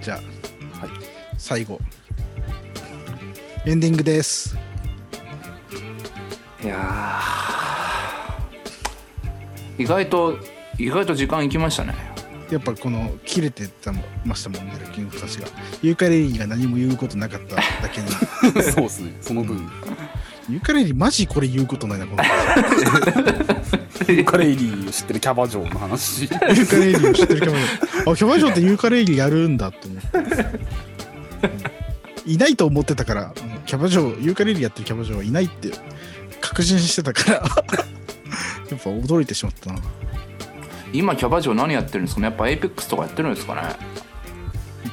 じゃあ、はい。最後。エンディングです。いやー。意外と意外と時間いきましたね。やっぱこの切れてたましたもんねキングたちが。ユーカレリーが何も言うことなかっただけに そうですね。その分ユーカレリーマジこれ言うことないなこのユーカレイリー知ってるキャバ嬢の話。ユーカレリーを知ってるキャバ嬢。あキャバ嬢ってユーカレリーやるんだと思って、うん。いないと思ってたからうんキャバ嬢 Yooka-Laylee やってるキャバ嬢はいないって確信してたから。やっぱ驚いてしまったな。今キャバ嬢何やってるんですかね？やっぱ Apex とかやってるんですかね？き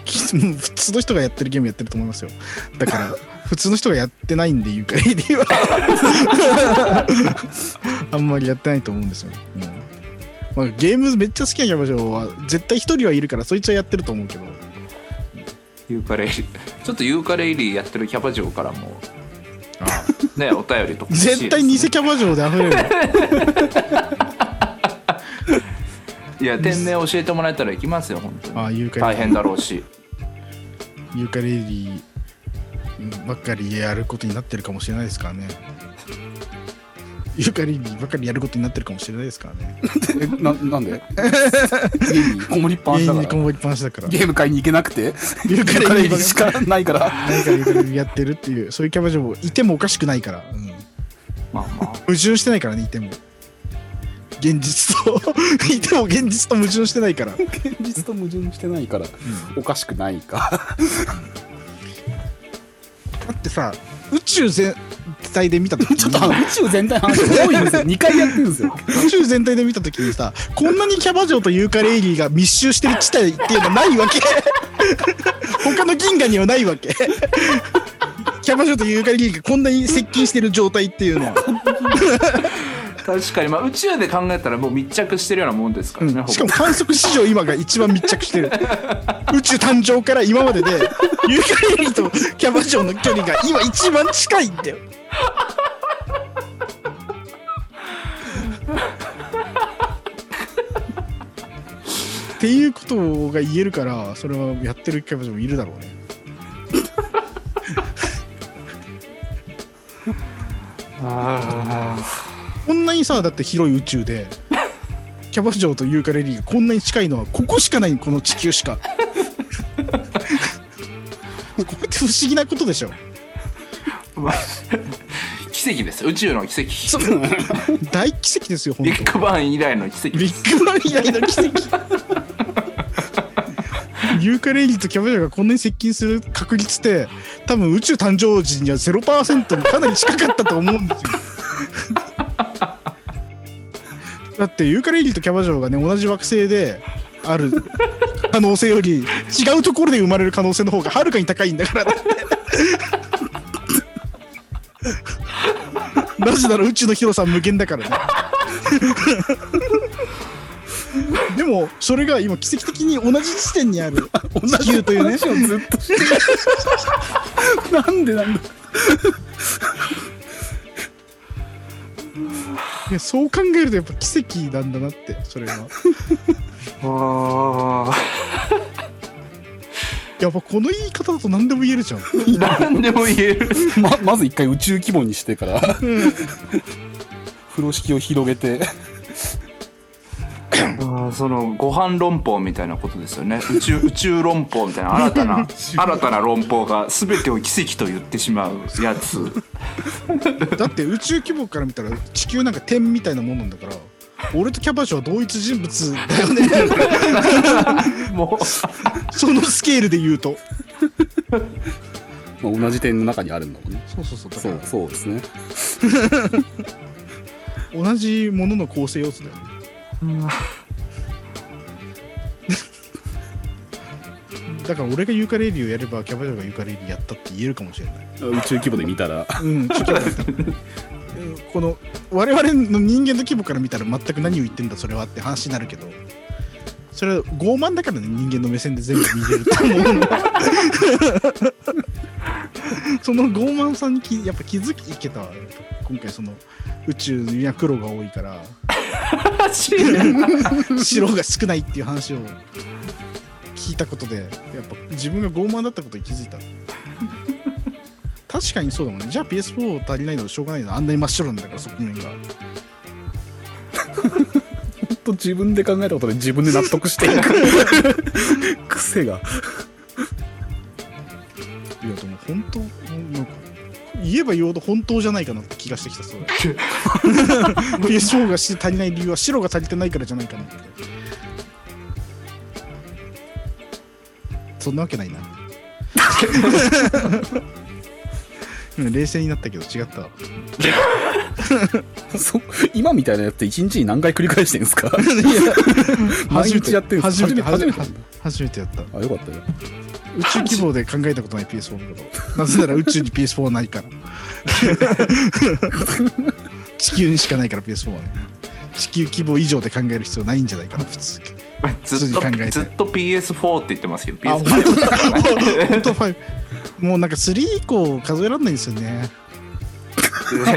普通の人がやってるゲームやってると思いますよ。だから 普通の人がやってないんで Yooka-Laylee は。あんまりやってないと思うんですよ、うん。まあ、ゲームめっちゃ好きなキャバ嬢は絶対一人はいるからそいつはやってると思うけど。ユーカレイリー。ちょっとユーカレイリーやってるキャバ嬢からもねお便りとかね。絶対偽キャバ嬢で溢れるいや天然教えてもらえたら行きますよ本当に。あユーカ大変だろうし。ユーカレリーばっかりやることになってるかもしれないですからね。ユーカレリーばっかりやることになってるかもしれないですからね。えななんで？家にこもりっぱなしだから。家にこもりっぱなしだから。ゲーム買いに行けなくて？ユーカリレリーーしかないから。何かユーカレリーやってるっていうそういうキャバ嬢もいてもおかしくないから、うん。まあまあ。矛盾してないからねいても現実といても現実と矛盾してないから。現実と矛盾してないからおかしくないか。だってさ宇宙全体で見た時ちょっとあのに宇宙全体の話多いんですよ。2回やってるんですよ。宇宙全体で見た時にさこんなにキャバ嬢とユーカレイリーが密集してる地帯っていうのはないわけ。他の銀河にはないわけ。キャバ嬢とユーカレイリーがこんなに接近してる状態っていうのは、確かに、まあ、宇宙で考えたらもう密着してるようなもんですからね、うん。しかも観測史上今が一番密着してる。宇宙誕生から今まででユーカリーとキャバ嬢の距離が今一番近いんだよっていうことが言えるからそれはやってるキャバ嬢もいるだろうね こんなにさだって広い宇宙で キャバ嬢とユーカレリーがこんなに近いのはここしかないこの地球しか。これって不思議なことでしょ。まあ奇跡です。宇宙の奇跡。大奇跡ですよ本ビッグバン以来の奇跡ビッグバン以来の奇跡。ユーカレリーとキャバ嬢がこんなに接近する確率って多分宇宙誕生時には0%にかなり近かったと思うんですよだってユーカレリーとキャバ嬢がね同じ惑星である 可能性より違うところで生まれる可能性の方がはるかに高いんだから。なぜなら宇宙の広さは無限だからね。でもそれが今奇跡的に同じ地点にある 地球というね。話をずっとしてる。なんでなんだいやそう考えるとやっぱ奇跡なんだなってそれは。あ やっぱこの言い方だと何でも言えるじゃん。ー 何でも言える。ままず一回宇宙規模にしてから。風呂敷を広げてそのご飯論法みたいなことですよね。宇宙 宇宙論法みたいな新たな 新たな論法が全てを奇跡と言ってしまうやつ。だって宇宙規模から見たら地球なんか点みたいなもんなんだから俺とキャバ嬢は同一人物だよね。もう。そのスケールで言うと。まあ同じ点の中にあるんだもんね。そうそうそう。そうそうですね。ら同じものの構成要素だよねだから俺がユーカレリーをやればキャバ嬢がユーカレリーやったって言えるかもしれない。宇宙規模で見たら。うん、ちょっと待って。うんこの我々の人間の規模から見たら全く何を言ってんだそれはって話になるけど。それは傲慢だからね人間の目線で全部見れると思う その傲慢さにきやっぱ気づけたわやっぱ今回その宇宙には黒が多いから。白が少ないっていう話を聞いたことでやっぱ自分が傲慢だったことに気づいた。確かにそうだもんね。じゃあ PS4 足りないのはしょうがないの。あんなに真っ白なんだから側面が。ほんと自分で考えたことで自分で納得していく。癖が。いやでも本当なんか言えば言うほど本当じゃないかなって気がしてきたそれ。PS4 が足りない理由は白が足りてないからじゃないかなってそんなわけないな。うん冷静になったけど違ったわ。そ今みたいなやつって一日に何回繰り返してんですか？毎日やってるんです初めて初めて初めて。初めてやった。あよかったよ。宇宙規模で考えたことない PS4 のことなぜなら宇宙に PS4 はないから。地球にしかないから PS4 はね。地球規模以上で考える必要ないんじゃないかな普通ずっとずっと PS4 って言ってますけどあ PS5 本当だ本当5もうなんか3以降数えられないんですよね。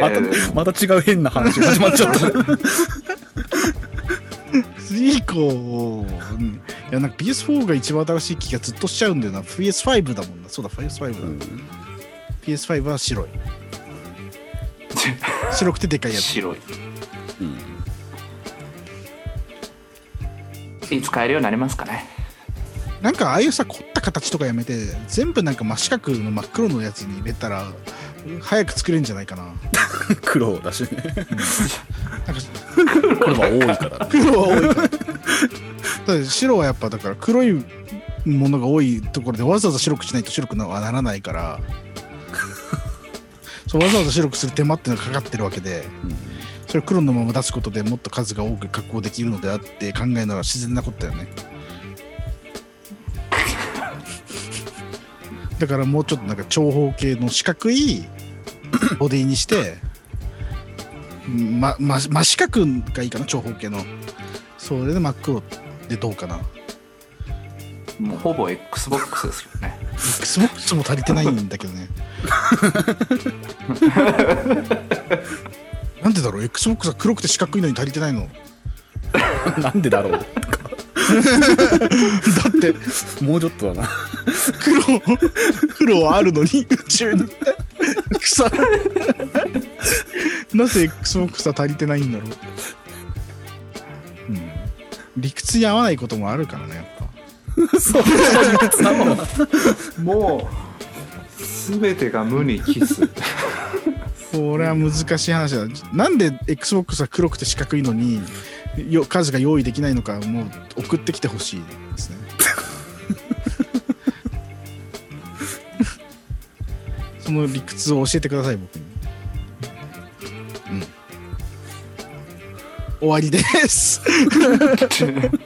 またまた違う変な話が始まっちゃった。3以降、うん、いやなんか PS4 が一番新しい気がずっとしちゃうんだよな。PS5 だもんな。そうだ PS5 だ、PS5 は白い。白くてでかいやつ。白い。うんいつ買えるようになりますかね。なんかああいうさ凝った形とかやめて全部なんか真四角の真っ黒のやつに入れたら早く作れるんじゃないかな。黒だしね。なんか黒は多いから。黒は多いから。だって白はやっぱだから黒いものが多いところでわざわざ白くしないと白くなはならないから。そうわざわざ白くする手間っていうのがかかってるわけでそれを黒のまま出すことでもっと数が多く加工できるのであって考えるのは自然なことだよね。だからもうちょっとなんか長方形の四角い ボディにしてま、ま、真四角がいいかな長方形の。それで真っ黒でどうかな。もうほぼ XBOX ですよね。XBOX も足りてないんだけどね なんでだろう？XBOX は黒くて四角いのに足りてないの？なんでだろう？だってもうちょっとだな。黒黒はあるのに宇宙に草。なぜ XBOX は足りてないんだろう、うん、理屈に合わないこともあるからねやっぱ。そう。そう理屈なのもう全てが無にキスこれは難しい話だ。なんで XBOX は黒くて四角いのによ数が用意できないのかもう送ってきてほしいですね。その理屈を教えてください僕に。うん。終わりです。